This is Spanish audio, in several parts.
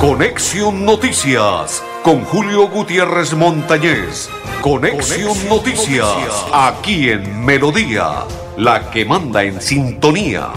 Conexión Noticias con Julio Gutiérrez Montañez. Conexión, Noticias, aquí en Melodía, la que manda en sintonía.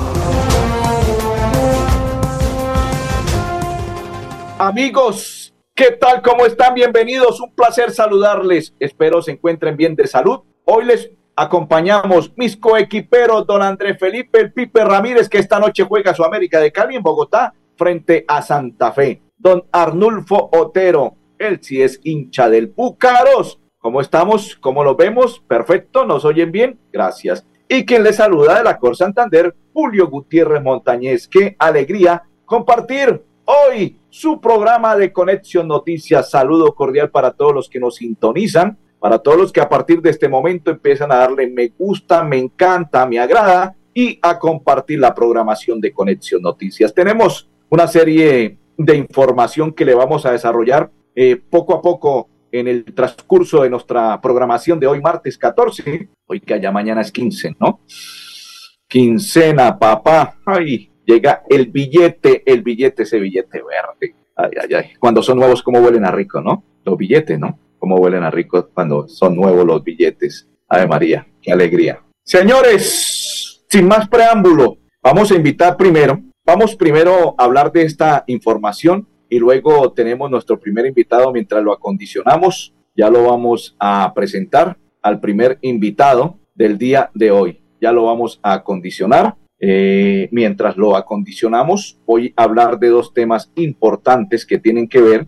Amigos, ¿qué tal? ¿Cómo están? Bienvenidos. Un placer saludarles. Espero se encuentren bien de salud. Hoy les acompañamos mis coequiperos, don Andrés Felipe El Pipe Ramírez, que esta noche juega su América de Cali en Bogotá frente a Santa Fe. Don Arnulfo Otero, él sí es hincha del Púcaros. ¿Cómo estamos? ¿Cómo lo vemos? Perfecto, ¿nos oyen bien? Gracias. Y quien le saluda de la Cor Santander, Julio Gutiérrez Montañez. Qué alegría compartir hoy su programa de Conexión Noticias. Saludo cordial para todos los que nos sintonizan para todos los que a partir de este momento empiezan a darle me gusta, me encanta, me agrada y a compartir la programación de Conexión Noticias. Tenemos una serie de información que le vamos a desarrollar eh, poco a poco en el transcurso de nuestra programación de hoy, martes 14. Hoy que allá mañana es 15, ¿no? Quincena, papá. Ay, llega el billete, el billete, ese billete verde. Ay, ay, ay. Cuando son nuevos, ¿cómo huelen a rico, no? Los billetes, ¿no? cómo huelen a rico cuando son nuevos los billetes. Ave María, qué alegría. Señores, sin más preámbulo, vamos a invitar primero, vamos primero a hablar de esta información y luego tenemos nuestro primer invitado mientras lo acondicionamos. Ya lo vamos a presentar al primer invitado del día de hoy. Ya lo vamos a acondicionar. Eh, mientras lo acondicionamos, voy a hablar de dos temas importantes que tienen que ver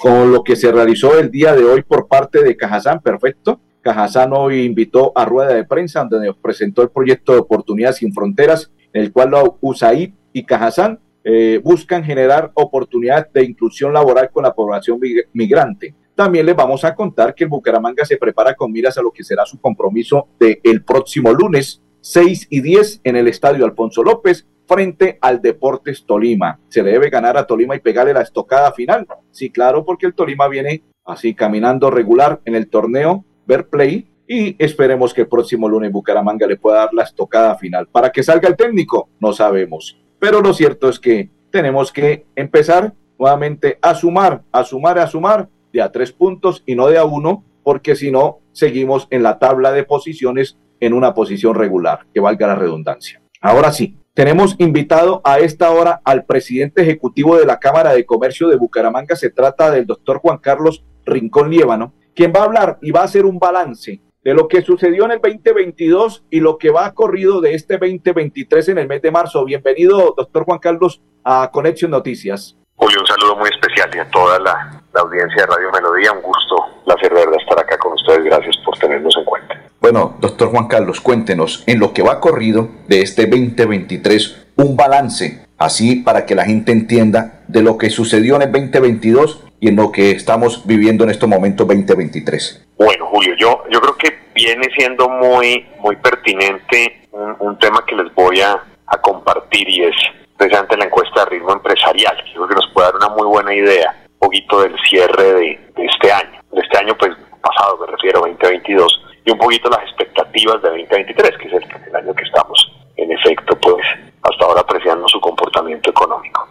con lo que se realizó el día de hoy por parte de Cajazán, perfecto. Cajazán hoy invitó a rueda de prensa donde nos presentó el proyecto de Oportunidades sin Fronteras, el cual USAID y Cajazán eh, buscan generar oportunidades de inclusión laboral con la población migrante. También les vamos a contar que el Bucaramanga se prepara con miras a lo que será su compromiso del el próximo lunes 6 y 10 en el Estadio Alfonso López frente al Deportes Tolima. ¿Se le debe ganar a Tolima y pegarle la estocada final? Sí, claro, porque el Tolima viene así caminando regular en el torneo Ver Play y esperemos que el próximo lunes Bucaramanga le pueda dar la estocada final. Para que salga el técnico, no sabemos. Pero lo cierto es que tenemos que empezar nuevamente a sumar, a sumar, a sumar de a tres puntos y no de a uno, porque si no, seguimos en la tabla de posiciones en una posición regular, que valga la redundancia. Ahora sí, tenemos invitado a esta hora al presidente ejecutivo de la Cámara de Comercio de Bucaramanga. Se trata del doctor Juan Carlos Rincón Liévano, quien va a hablar y va a hacer un balance de lo que sucedió en el 2022 y lo que va corrido de este 2023 en el mes de marzo. Bienvenido, doctor Juan Carlos, a Conexión Noticias. Julio, un saludo muy especial y a toda la, audiencia de Radio Melodía. Un gusto, placer de verdad estar acá con ustedes. Gracias por tenernos en cuenta. Bueno, doctor Juan Carlos, cuéntenos en lo que va corrido de este 2023 un balance, así para que la gente entienda de lo que sucedió en el 2022 y en lo que estamos viviendo en estos momentos 2023. Bueno, Julio, yo, yo creo que viene siendo muy, muy pertinente un, tema que les voy a, compartir y es precisamente la encuesta de ritmo empresarial, que creo que nos puede dar una muy buena idea, un poquito del cierre de, de este año. De este año, pues pasado, me refiero, 2022 y un poquito las expectativas de 2023, que es el, año que estamos en efecto, pues hasta ahora apreciando su comportamiento económico.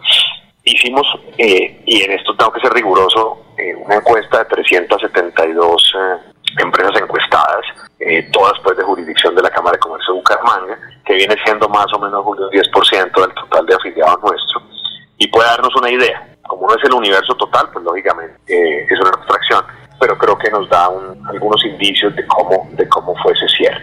Hicimos, eh, y en esto tengo que ser riguroso, eh, una encuesta de 372 eh, empresas encuestadas, todas pues de jurisdicción de la Cámara de Comercio de Bucaramanga, que viene siendo más o menos un 10% del total de afiliados nuestro, y puede darnos una idea. Como no es el universo total, pues lógicamente es una abstracción pero creo que nos da algunos indicios de cómo, de cómo fue ese cierre.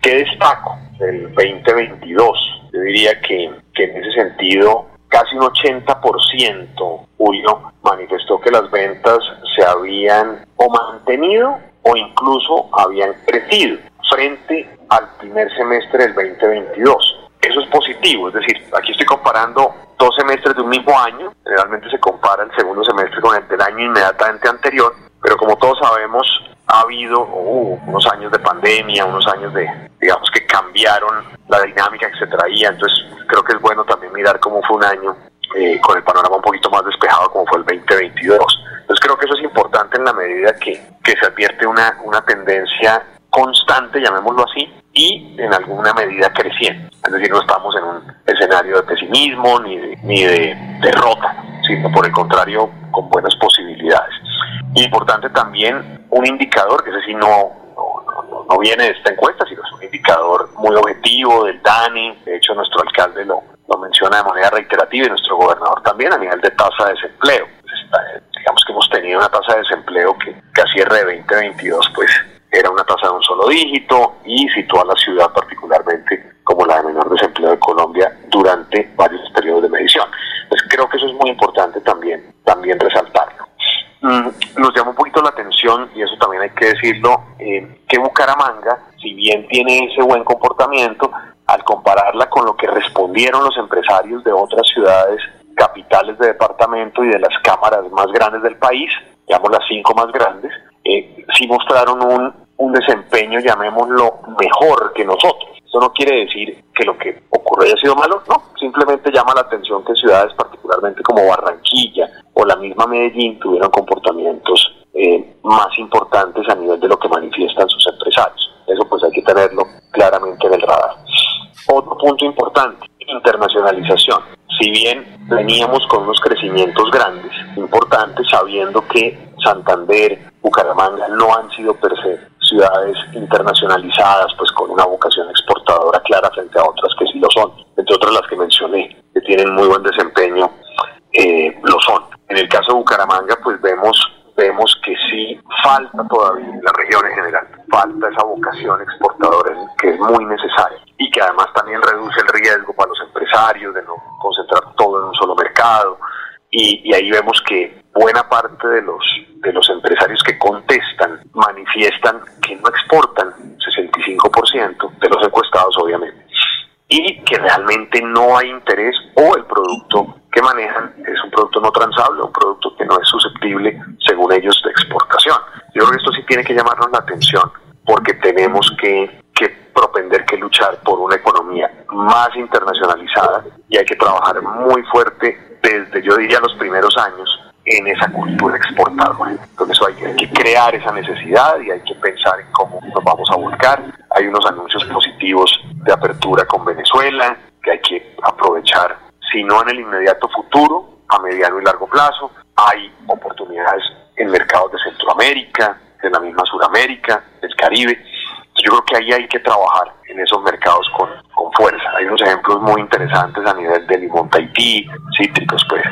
¿Qué destaco del 2022? Yo diría que, que en ese sentido casi un 80% Julio manifestó que las ventas se habían o mantenido o incluso habían crecido frente al primer semestre del 2022. Eso es positivo, es decir, aquí estoy comparando dos semestres de un mismo año, generalmente se compara el segundo semestre con el del año inmediatamente anterior, pero como todos sabemos, ha habido unos años de pandemia, unos años de, digamos, que cambiaron la dinámica que se traía, entonces creo que es bueno también mirar cómo fue un año eh, con el panorama un poquito más despejado como fue el 2022. Entonces creo que eso es importante en la medida que, que se advierte una, una tendencia constante, llamémoslo así, y en alguna medida creciente. Es decir, no estamos en un escenario de pesimismo ni de, ni de derrota sino por el contrario con buenas posibilidades. Importante también un indicador, que ese sí no, no, viene de esta encuesta, sino es un indicador muy objetivo del DANI, de hecho nuestro alcalde lo, lo menciona de manera reiterativa y nuestro gobernador también a nivel de tasa de desempleo. digamos que hemos tenido una tasa de desempleo que, a cierre de 2022 pues era una tasa de un solo dígito y situó a la ciudad particularmente como la de menor desempleo de Colombia durante varios periodos de medición. Pues creo que eso es muy importante también, también resaltarlo. Mm, nos llama un poquito la atención, y eso también hay que decirlo, eh, que Bucaramanga, si bien tiene ese buen comportamiento, al compararla con lo que respondieron los empresarios de otras ciudades capitales de departamento y de las cámaras más grandes del país, digamos las cinco más grandes, eh, sí mostraron un, un desempeño, llamémoslo, mejor que nosotros. Eso no quiere decir que lo que ocurrió haya sido malo, no, simplemente llama la atención que ciudades particularmente como Barranquilla o la misma Medellín tuvieron comportamientos eh, más importantes a nivel de lo que manifiestan sus empresarios. Eso pues hay que tenerlo claramente en el radar. Otro punto importante, internacionalización. Si bien veníamos con unos crecimientos grandes, importantes, sabiendo que Santander, Bucaramanga no han sido per se ciudades internacionalizadas, pues con una vocación exportadora clara frente a otras que sí lo son, entre otras las que mencioné, que tienen muy buen desempeño, eh, lo son. En el caso de Bucaramanga, pues vemos vemos que sí falta todavía en la región en general, falta esa vocación exportadora que es muy necesaria y que además también reduce el riesgo para los empresarios de no concentrar todo en un solo mercado. Y, ahí vemos que buena parte de los, de los empresarios que contestan manifiestan que no exportan, 65% de los encuestados obviamente, y que no hay interés o el producto que manejan es un producto no transable, un producto que no es susceptible, según ellos, de exportación. Yo creo que esto sí tiene que llamarnos la atención porque tenemos que, que propender que luchar por una economía más internacionalizada y hay que trabajar muy fuerte desde, yo diría, los primeros años en esa cultura exportadora. Entonces hay, que crear esa necesidad y hay que pensar en cómo nos vamos a volcar. Hay unos anuncios positivos de apertura con Venezuela que aprovechar, si no en el inmediato futuro, a mediano y largo plazo. Hay oportunidades en mercados de Centroamérica, de la misma Sudamérica, del Caribe. Yo creo que ahí hay que trabajar en esos mercados con, con fuerza. Hay unos ejemplos muy interesantes a nivel de limón Tahití, cítricos, pues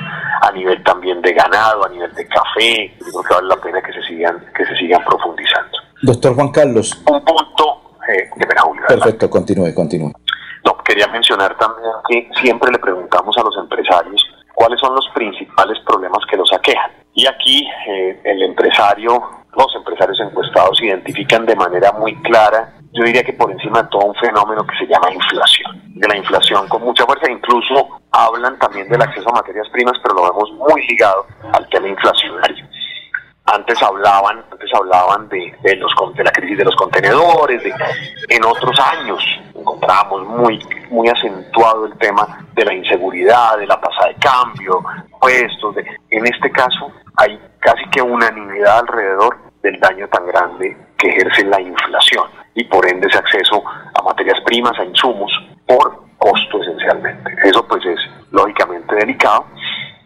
a nivel también de ganado, a nivel de café. Yo creo que vale la pena que se sigan, que se sigan profundizando. Doctor Juan Carlos. Un punto eh, de Perfecto, continúe, continúe. No, quería mencionar también que siempre le preguntamos a los empresarios cuáles son los principales problemas que los aquejan. Y aquí eh, el empresario, los empresarios encuestados identifican de manera muy clara yo diría que por encima de todo un fenómeno que se llama inflación. De la inflación con mucha fuerza, incluso hablan también del acceso a materias primas, pero lo vemos muy ligado al tema inflacionario. Antes hablaban, antes hablaban de, los, de la crisis de los contenedores, de, en otros años encontramos muy, muy acentuado el tema de la inseguridad, de la tasa de cambio, puestos. De, en este caso hay casi que unanimidad alrededor del daño tan grande que ejerce la inflación y por ende ese acceso a materias primas, a insumos, por costo esencialmente. Eso pues es lógicamente delicado.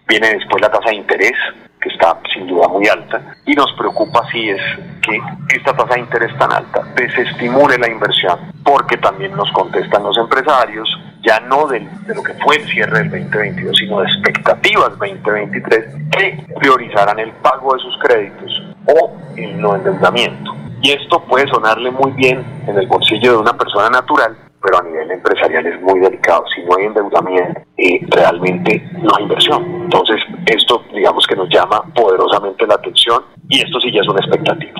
Viene después la tasa de interés, que está sin duda muy alta, y nos preocupa si es que esta tasa de interés tan alta desestimule la inversión, porque también nos contestan los empresarios, ya no de lo que fue el cierre del 2022, sino de expectativas 2023, que priorizarán el pago de sus créditos o el no endeudamiento. Y esto puede sonarle muy bien en el bolsillo de una persona natural, pero a nivel empresarial es muy delicado. Si no hay endeudamiento, eh, realmente no hay inversión. Entonces, esto digamos que nos llama poderosamente la atención y esto sí ya es una expectativa.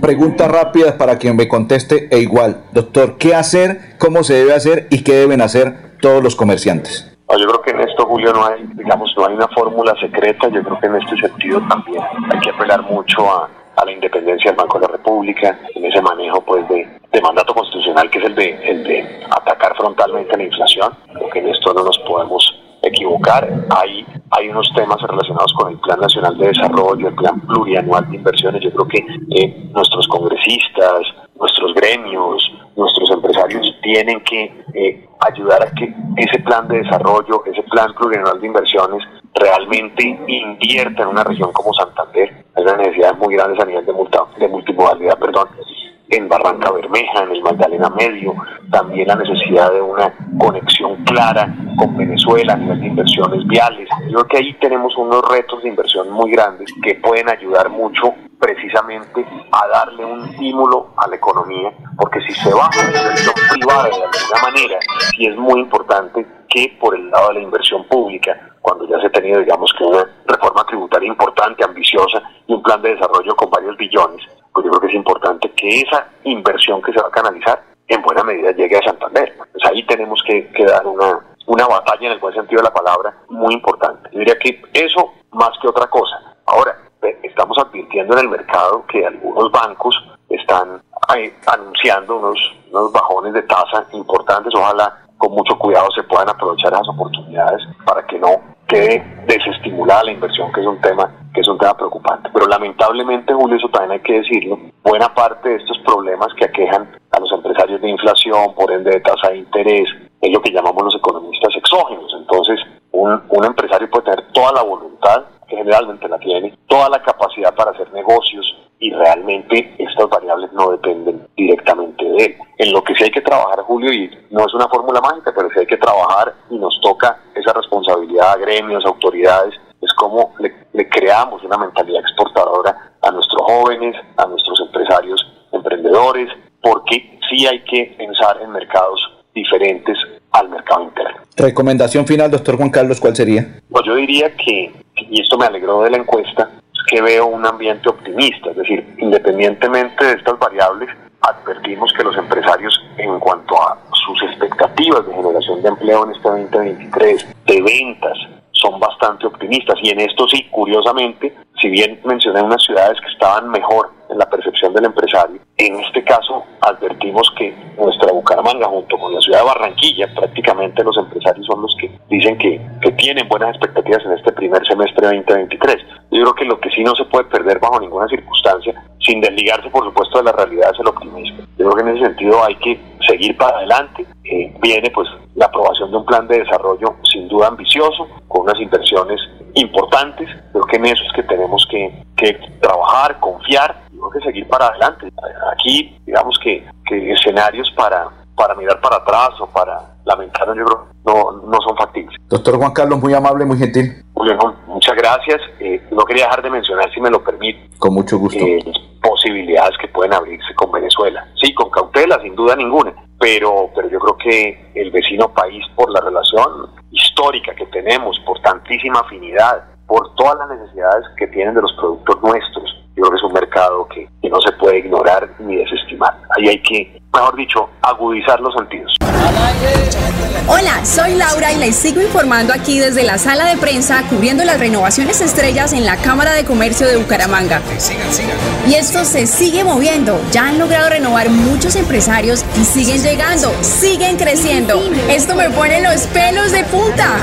Pregunta rápida para quien me conteste e igual, doctor, ¿qué hacer, cómo se debe hacer y qué deben hacer todos los comerciantes? yo creo que en esto, Julio, no hay, digamos, no hay una fórmula secreta. Yo creo que en este sentido también hay que apelar mucho a, a la independencia del Banco de la República, en ese manejo pues de, mandato constitucional que es el de, el de atacar frontalmente la inflación, porque en esto no nos podemos equivocar. Hay, hay unos temas relacionados con el Plan Nacional de Desarrollo, el Plan Plurianual de Inversiones. Yo creo que eh, nuestros congresistas, nuestros gremios, nuestros empresarios tienen que eh, ayudar a que ese plan de desarrollo, ese plan plurianual de inversiones realmente invierta en una región como Santander. Hay unas necesidades muy grandes a nivel de, multa, de multimodalidad, perdón, en Barranca Bermeja, en el Magdalena Medio, también la necesidad de una conexión clara con Venezuela a nivel de inversiones viales. Yo creo que ahí tenemos unos retos de inversión muy grandes que pueden ayudar mucho precisamente a darle un estímulo a la economía, porque si se baja la inversión privada de alguna manera, sí es muy importante que por el lado de la inversión pública, cuando ya se ha tenido, digamos, que una reforma tributaria importante, ambiciosa y un plan de desarrollo con varios billones, pues yo creo que es importante que esa inversión que se va a canalizar en buena medida llegue a Santander. Pues ahí tenemos que, dar una, una batalla en el buen sentido de la palabra muy importante. Yo diría que eso más que otra cosa. Ahora, estamos advirtiendo en el mercado que algunos bancos están eh, anunciando unos, unos bajones de tasa importantes. Ojalá con mucho cuidado se puedan aprovechar esas oportunidades para que no quede desestimulada la inversión, que es un tema que es un tema preocupante. Pero lamentablemente, Julio, eso también hay que decirlo, buena parte de estos problemas que aquejan a los empresarios de inflación, por ende de tasa de interés, es lo que llamamos los economistas exógenos. Entonces, un, un empresario puede tener toda la voluntad, que generalmente la tiene, toda la capacidad para hacer negocios y realmente estas variables no dependen directamente de él. En lo que sí hay que trabajar, Julio, y no es una fórmula mágica, pero sí hay que trabajar y nos toca esa responsabilidad a gremios, autoridades, es como le, creamos una mentalidad exportadora a nuestros jóvenes, a nuestros empresarios, emprendedores, porque sí hay que pensar en mercados diferentes al mercado interno. Recomendación final, doctor Juan Carlos, ¿cuál sería? Pues yo diría que, y esto me alegró de la encuesta, que veo un ambiente optimista, es decir, independientemente de estas variables, advertimos que los empresarios en cuanto a sus expectativas de generación de empleo en este 2023, de ventas, son bastante optimistas. Y en esto sí, curiosamente, si bien mencioné unas ciudades que estaban mejor en la percepción del empresario, en este caso advertimos que nuestra Bucaramanga junto con la ciudad de Barranquilla, prácticamente los empresarios son los que dicen que, que tienen buenas expectativas en este primer semestre 2023. Yo creo que lo que sí no se puede perder bajo ninguna circunstancia, sin desligarse por supuesto de la realidad, es el optimismo. Yo creo que en ese sentido hay que seguir para adelante. Eh, viene pues la aprobación de un plan de desarrollo sin duda ambicioso, con unas inversiones importantes. Creo que en eso es que tenemos que, que trabajar, confiar y creo que seguir para adelante. Aquí, digamos que, que escenarios para, para mirar para atrás o para lamentar yo creo no, no son factibles. Doctor Juan Carlos, muy amable, muy gentil. muchas gracias. Eh, no quería dejar de mencionar, si me lo permite. Con mucho gusto. Eh, posibilidades que pueden abrirse con Venezuela. Sí, con cautela, sin duda ninguna. Pero, pero yo creo que el vecino país, por la relación histórica que tenemos, por tantísima afinidad, por todas las necesidades que tienen de los productos nuestros, yo creo que es un mercado que, que no se puede ignorar ni desestimar. Ahí hay que mejor dicho, agudizar los sentidos. Hola, soy Laura y les sigo informando aquí desde la sala de prensa cubriendo las renovaciones estrellas en la Cámara de Comercio de Bucaramanga. Y esto se sigue moviendo. Ya han logrado renovar muchos empresarios y siguen llegando, siguen creciendo. Esto me pone los pelos de punta.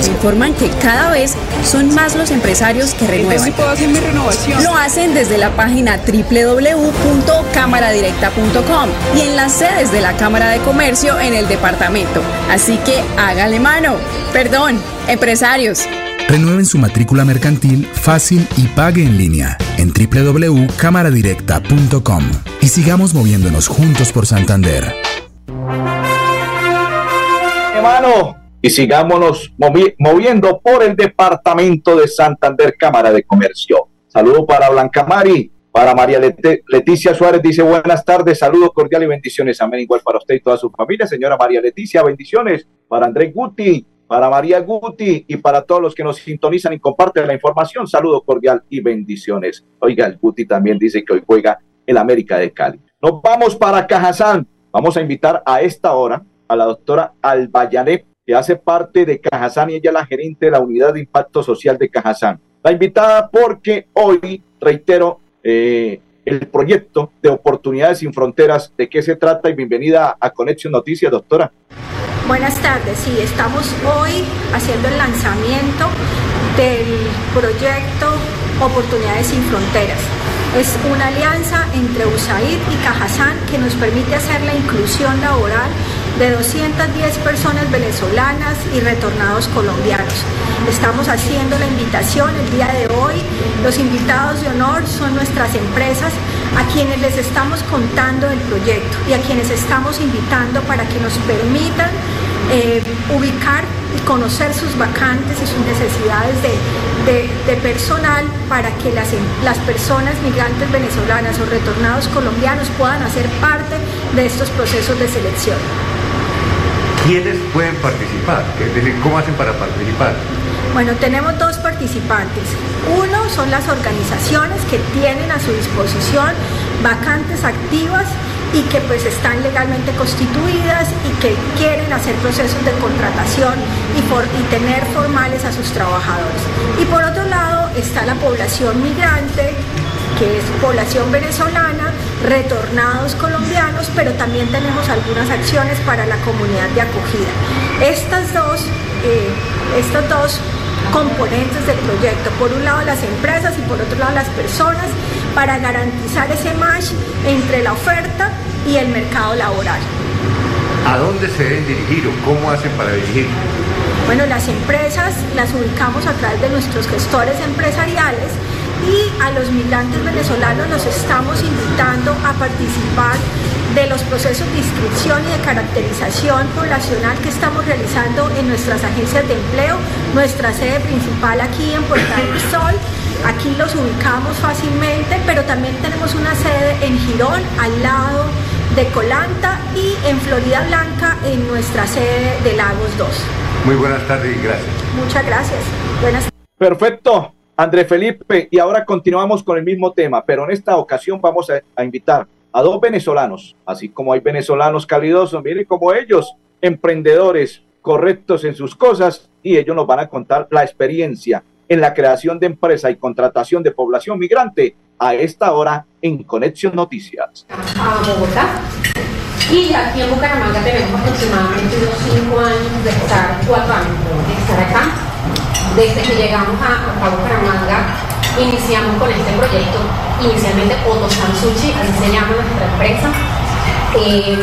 Me informan que cada vez son más los empresarios que renuevan. Lo hacen desde la página www.cámaradirecta.com y en las sedes de la Cámara de Comercio en el departamento. Así que hágale mano. Perdón, empresarios. Renueven su matrícula mercantil fácil y pague en línea en www.cámaradirecta.com y sigamos moviéndonos juntos por Santander. Hermano, y sigámonos moviendo por el departamento de Santander, Cámara de Comercio. Saludo para Blanca Mari, para María Leticia Suárez dice buenas tardes, saludos cordiales y bendiciones. Amén. Igual para usted y toda su familia. Señora María Leticia, bendiciones. Para Andrés Guti, para María Guti y para todos los que nos sintonizan y comparten la información. Saludo cordial y bendiciones. Oiga, el Guti también dice que hoy juega el América de Cali. Nos vamos para Cajazán. Vamos a invitar a esta hora a la doctora Albayané, que hace parte de Cajazán y ella es la gerente de la Unidad de Impacto Social de Cajazán. La invitada porque hoy, reitero, eh, el proyecto de Oportunidades sin Fronteras. ¿De qué se trata? Y bienvenida a Conexión Noticias, doctora. Buenas tardes, sí, estamos hoy haciendo el lanzamiento del proyecto Oportunidades sin Fronteras. Es una alianza entre USAID y Cajazán que nos permite hacer la inclusión laboral de 210 personas venezolanas y retornados colombianos. Estamos haciendo la invitación el día de hoy. Los invitados de honor son nuestras empresas a quienes les estamos contando el proyecto y a quienes estamos invitando para que nos permitan eh, ubicar y conocer sus vacantes y sus necesidades de, personal para que las, las personas migrantes venezolanas o retornados colombianos puedan hacer parte de estos procesos de selección. ¿Quiénes pueden participar? ¿Cómo hacen para participar? Bueno, tenemos dos participantes. Uno son las organizaciones que tienen a su disposición vacantes activas y que pues están legalmente constituidas y que quieren hacer procesos de contratación y tener formales a sus trabajadores. Y por otro lado está la población migrante, que es población venezolana, retornados colombianos, pero también tenemos algunas acciones para la comunidad de acogida. Estas dos, eh, estos dos componentes del proyecto, por un lado las empresas y por otro lado las personas, para garantizar ese match entre la oferta y el mercado laboral. ¿A dónde se deben dirigir o cómo hacen para dirigir? Bueno, las empresas las ubicamos a través de nuestros gestores empresariales y a los migrantes venezolanos los estamos invitando a participar de los procesos de inscripción y de caracterización poblacional que estamos realizando en nuestras agencias de empleo, nuestra sede principal aquí en Puerta del Sol. Aquí los ubicamos fácilmente, pero también tenemos una sede en Girón, al lado de Colanta y en Florida Blanca, en nuestra sede de Lagos 2. Muy buenas tardes y gracias. Muchas gracias. Buenas Perfecto, André Felipe. Y ahora continuamos con el mismo tema, pero en esta ocasión vamos a invitar a dos venezolanos, así como hay venezolanos calidosos, miren como ellos, emprendedores correctos en sus cosas, y ellos nos van a contar la experiencia en la creación de empresa y contratación de población migrante a esta hora en Conexión Noticias. A Bogotá. Y aquí en Bucaramanga tenemos aproximadamente unos cinco años de estar, cuatro años de estar acá. Desde que llegamos a, a Bucaramanga iniciamos con este proyecto, inicialmente Otosan Sushi, así se llama nuestra empresa. Em,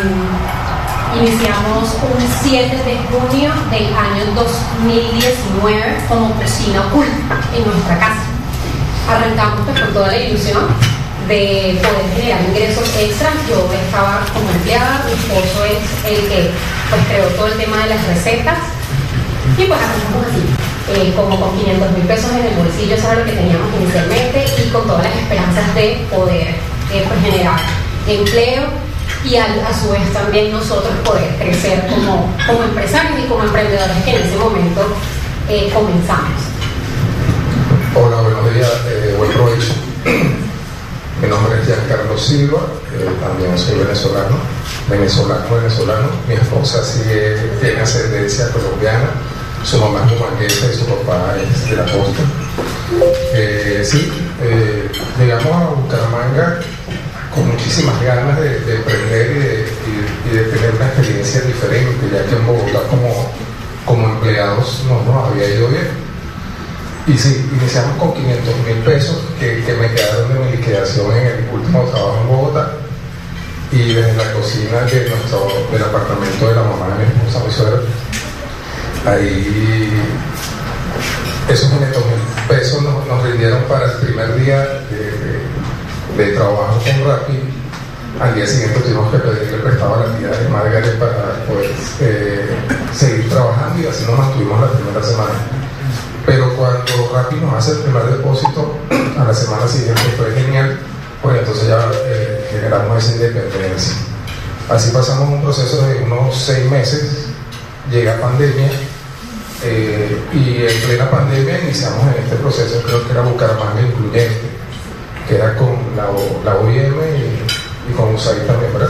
iniciamos un 7 de junio del año 2019 como cocina oculta en nuestra casa. Arrancamos pues, con toda la ilusión de poder generar ingresos extras. Yo estaba como empleada, mi esposo es el que pues, creó todo el tema de las recetas y pues arrancamos así. Eh, como con 500 mil pesos en el bolsillo, eso era lo que teníamos inicialmente, y con todas las esperanzas de poder eh, pues, generar empleo y a, su vez también nosotros poder crecer como, como empresarios y como emprendedores que en ese momento eh, comenzamos. Hola, buenos días, buen provecho. Mi nombre es Giancarlo Silva, también soy venezolano, venezolano, venezolano. Mi esposa sigue, tiene ascendencia colombiana su mamá es humanguesa y su papá es de la costa. Eh, sí, eh, llegamos a Bucaramanga con muchísimas ganas de, de emprender y de, tener una experiencia diferente, ya que en Bogotá como, como empleados no nos había ido bien. Y sí, iniciamos con 500 mil pesos que, que, me quedaron de mi liquidación en el último trabajo en Bogotá. Y desde la cocina de nuestro, del apartamento de la mamá de mi esposa, mi suegra, Ahí esos 500 mil pesos nos, rindieron para el primer día de, trabajo con Rappi. Al día siguiente tuvimos que pedirle prestado a la tía de Margaret para poder eh, seguir trabajando y así nos mantuvimos la primera semana. Pero cuando Rappi nos hace el primer depósito, a la semana siguiente fue genial, pues entonces ya eh, generamos esa independencia. Así pasamos un proceso de unos seis meses, llega pandemia eh, y en plena pandemia iniciamos en este proceso, creo que era Bucaramanga Incluyente, que era con la, la OIM y, con USAID también, ¿verdad?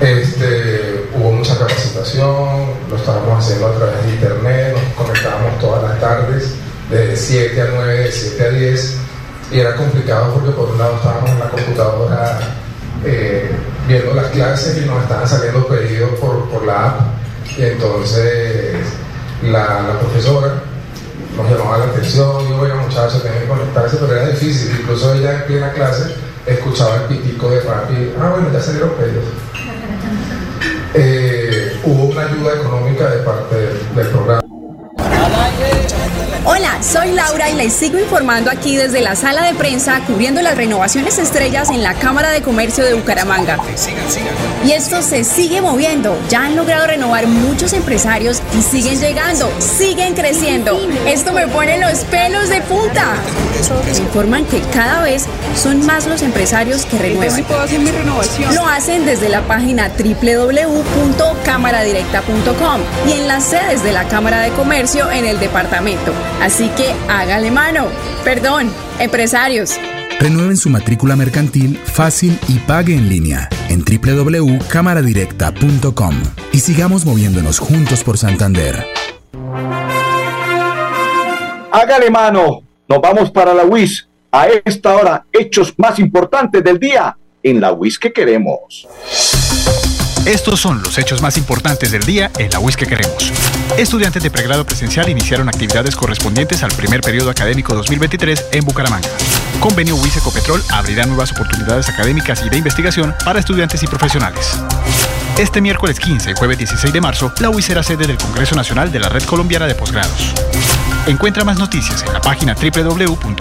Este, hubo mucha capacitación, lo estábamos haciendo a través de internet, nos conectábamos todas las tardes, de 7 a 9, de 7 a 10, y era complicado porque por un lado estábamos en la computadora eh, viendo las clases y nos estaban saliendo pedidos por, por la app, y entonces la, profesora nos llamaba la atención, y oiga muchachos, tienen que conectarse, pero era difícil, incluso ella en plena clase escuchaba el pitico de Rappi, ah bueno, ya salieron pedidos. Eh, hubo una ayuda económica de parte soy Laura y les sigo informando aquí desde la sala de prensa cubriendo las renovaciones estrellas en la Cámara de Comercio de Bucaramanga. Y esto se sigue moviendo. Ya han logrado renovar muchos empresarios y siguen llegando, siguen creciendo. Esto me pone los pelos de punta. Me informan que cada vez son más los empresarios que renuevan. Lo hacen desde la página www.cámaradirecta.com y en las sedes de la Cámara de Comercio en el departamento. Así que hágale mano. Perdón, empresarios. Renueven su matrícula mercantil fácil y pague en línea en www.cámaradirecta.com y sigamos moviéndonos juntos por Santander. Hágale mano. Nos vamos para la WIS. A esta hora, hechos más importantes del día en la WIS que queremos. Estos son los hechos más importantes del día en la UIS que queremos. Estudiantes de pregrado presencial iniciaron actividades correspondientes al primer periodo académico 2023 en Bucaramanga. Convenio UIS Ecopetrol abrirá nuevas oportunidades académicas y de investigación para estudiantes y profesionales. Este miércoles 15 y jueves 16 de marzo, la UIS será sede del Congreso Nacional de la Red Colombiana de Posgrados. Encuentra más noticias en la página www.wis.edu.co.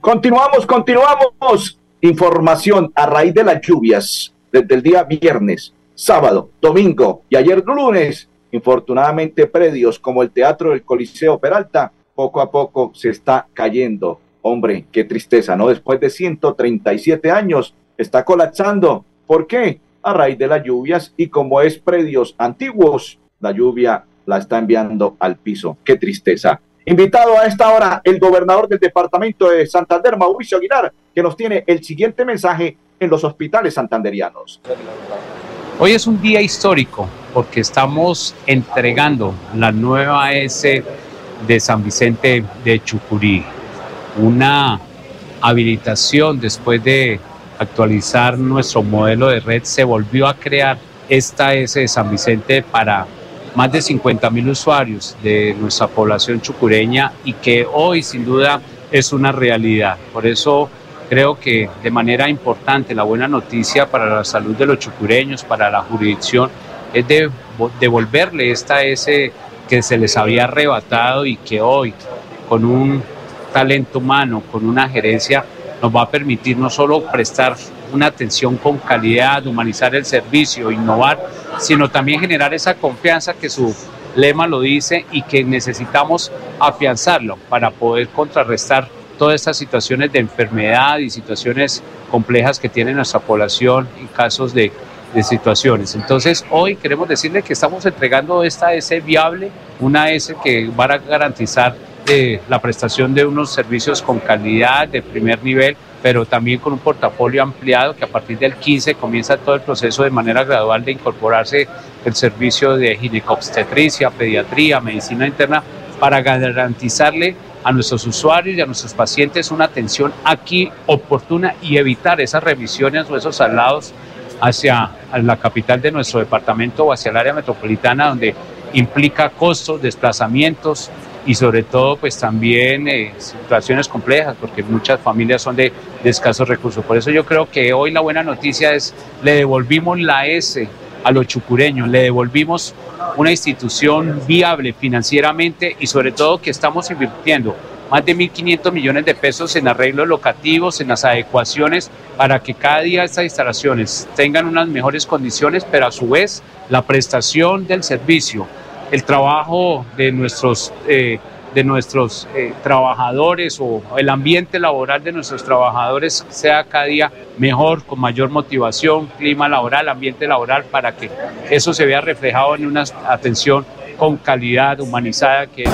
Continuamos, continuamos. Información a raíz de las lluvias desde el día viernes, sábado, domingo y ayer lunes. Infortunadamente, predios como el Teatro del Coliseo Peralta poco a poco se está cayendo. Hombre, qué tristeza, ¿no? Después de 137 años está colapsando. ¿Por qué? A raíz de las lluvias y como es predios antiguos, la lluvia la está enviando al piso. Qué tristeza. Invitado a esta hora el gobernador del departamento de Santander, Mauricio Aguilar, que nos tiene el siguiente mensaje en los hospitales santanderianos. Hoy es un día histórico porque estamos entregando la nueva S de San Vicente de Chucurí, una habilitación después de actualizar nuestro modelo de red, se volvió a crear esta S de San Vicente para más de 50 mil usuarios de nuestra población chucureña y que hoy sin duda es una realidad. Por eso creo que de manera importante la buena noticia para la salud de los chucureños, para la jurisdicción, es de devolverle esta S que se les había arrebatado y que hoy con un talento humano, con una gerencia, nos va a permitir no solo prestar una atención con calidad, humanizar el servicio, innovar, sino también generar esa confianza que su lema lo dice y que necesitamos afianzarlo para poder contrarrestar todas estas situaciones de enfermedad y situaciones complejas que tiene nuestra población en casos de, de situaciones. Entonces, hoy queremos decirle que estamos entregando esta S viable, una S que va a garantizar eh, la prestación de unos servicios con calidad de primer nivel pero también con un portafolio ampliado que a partir del 15 comienza todo el proceso de manera gradual de incorporarse el servicio de ginecobstetricia, pediatría, medicina interna, para garantizarle a nuestros usuarios y a nuestros pacientes una atención aquí oportuna y evitar esas remisiones o esos traslados hacia la capital de nuestro departamento o hacia el área metropolitana donde implica costos, desplazamientos, y sobre todo pues también eh, situaciones complejas porque muchas familias son de, escasos recursos. Por eso yo creo que hoy la buena noticia es le devolvimos la S a los chucureños, le devolvimos una institución viable financieramente y sobre todo que estamos invirtiendo más de 1.500 millones de pesos en arreglos locativos, en las adecuaciones, para que cada día estas instalaciones tengan unas mejores condiciones, pero a su vez la prestación del servicio el trabajo de nuestros, eh, de nuestros eh, trabajadores o el ambiente laboral de nuestros trabajadores sea cada día mejor, con mayor motivación, clima laboral, ambiente laboral, para que eso se vea reflejado en una atención con calidad humanizada que...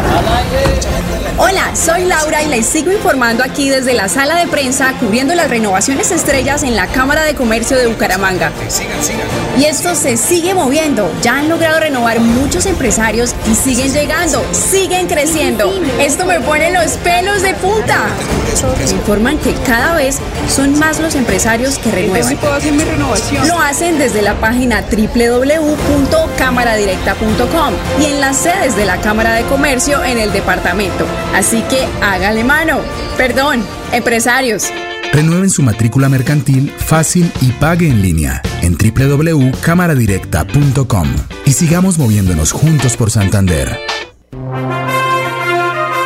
Hola, soy Laura y les sigo informando aquí desde la sala de prensa cubriendo las renovaciones estrellas en la Cámara de Comercio de Bucaramanga. Y esto se sigue moviendo. Ya han logrado renovar muchos empresarios y siguen llegando, siguen creciendo. Esto me pone los pelos de punta. Me informan que cada vez son más los empresarios que renuevan. Lo hacen desde la página www.cámaradirecta.com y en las sedes de la Cámara de Comercio en el departamento. Así que hágale mano. Perdón, empresarios. Renueven su matrícula mercantil fácil y pague en línea en www.cámaradirecta.com y sigamos moviéndonos juntos por Santander.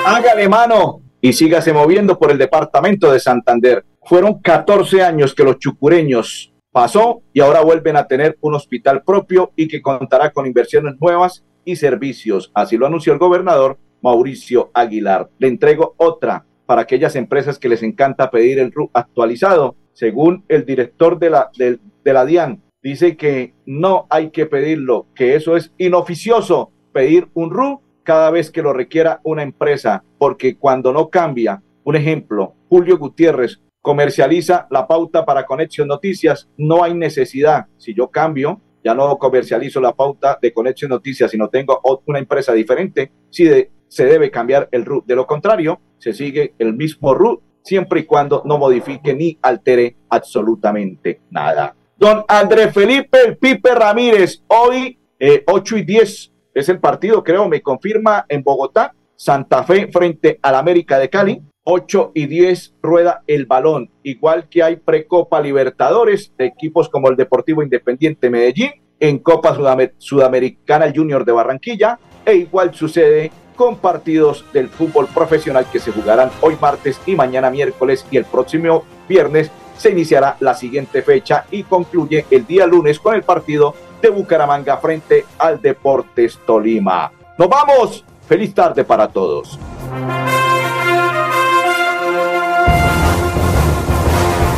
Hágale mano y sígase moviendo por el departamento de Santander. Fueron 14 años que los chucureños pasó y ahora vuelven a tener un hospital propio y que contará con inversiones nuevas y servicios. Así lo anunció el gobernador Mauricio Aguilar. Le entrego otra para aquellas empresas que les encanta pedir el RU actualizado. Según el director de la, de, de la DIAN, dice que no hay que pedirlo, que eso es inoficioso pedir un RU cada vez que lo requiera una empresa, porque cuando no cambia, un ejemplo, Julio Gutiérrez comercializa la pauta para Conexión Noticias, no hay necesidad. Si yo cambio, ya no comercializo la pauta de Conexión Noticias, sino tengo una empresa diferente, si de, se debe cambiar el RUT. De lo contrario, se sigue el mismo RUT siempre y cuando no modifique ni altere absolutamente nada. Don Andrés Felipe El Pipe Ramírez, hoy eh, 8 y 10 es el partido, creo, me confirma en Bogotá, Santa Fe frente al América de Cali. 8 y 10 rueda el balón, igual que hay Precopa Libertadores de equipos como el Deportivo Independiente Medellín, en Copa Sudamer Sudamericana Junior de Barranquilla, e igual sucede con partidos del fútbol profesional que se jugarán hoy martes y mañana miércoles y el próximo viernes se iniciará la siguiente fecha y concluye el día lunes con el partido de Bucaramanga frente al Deportes Tolima. Nos vamos. Feliz tarde para todos.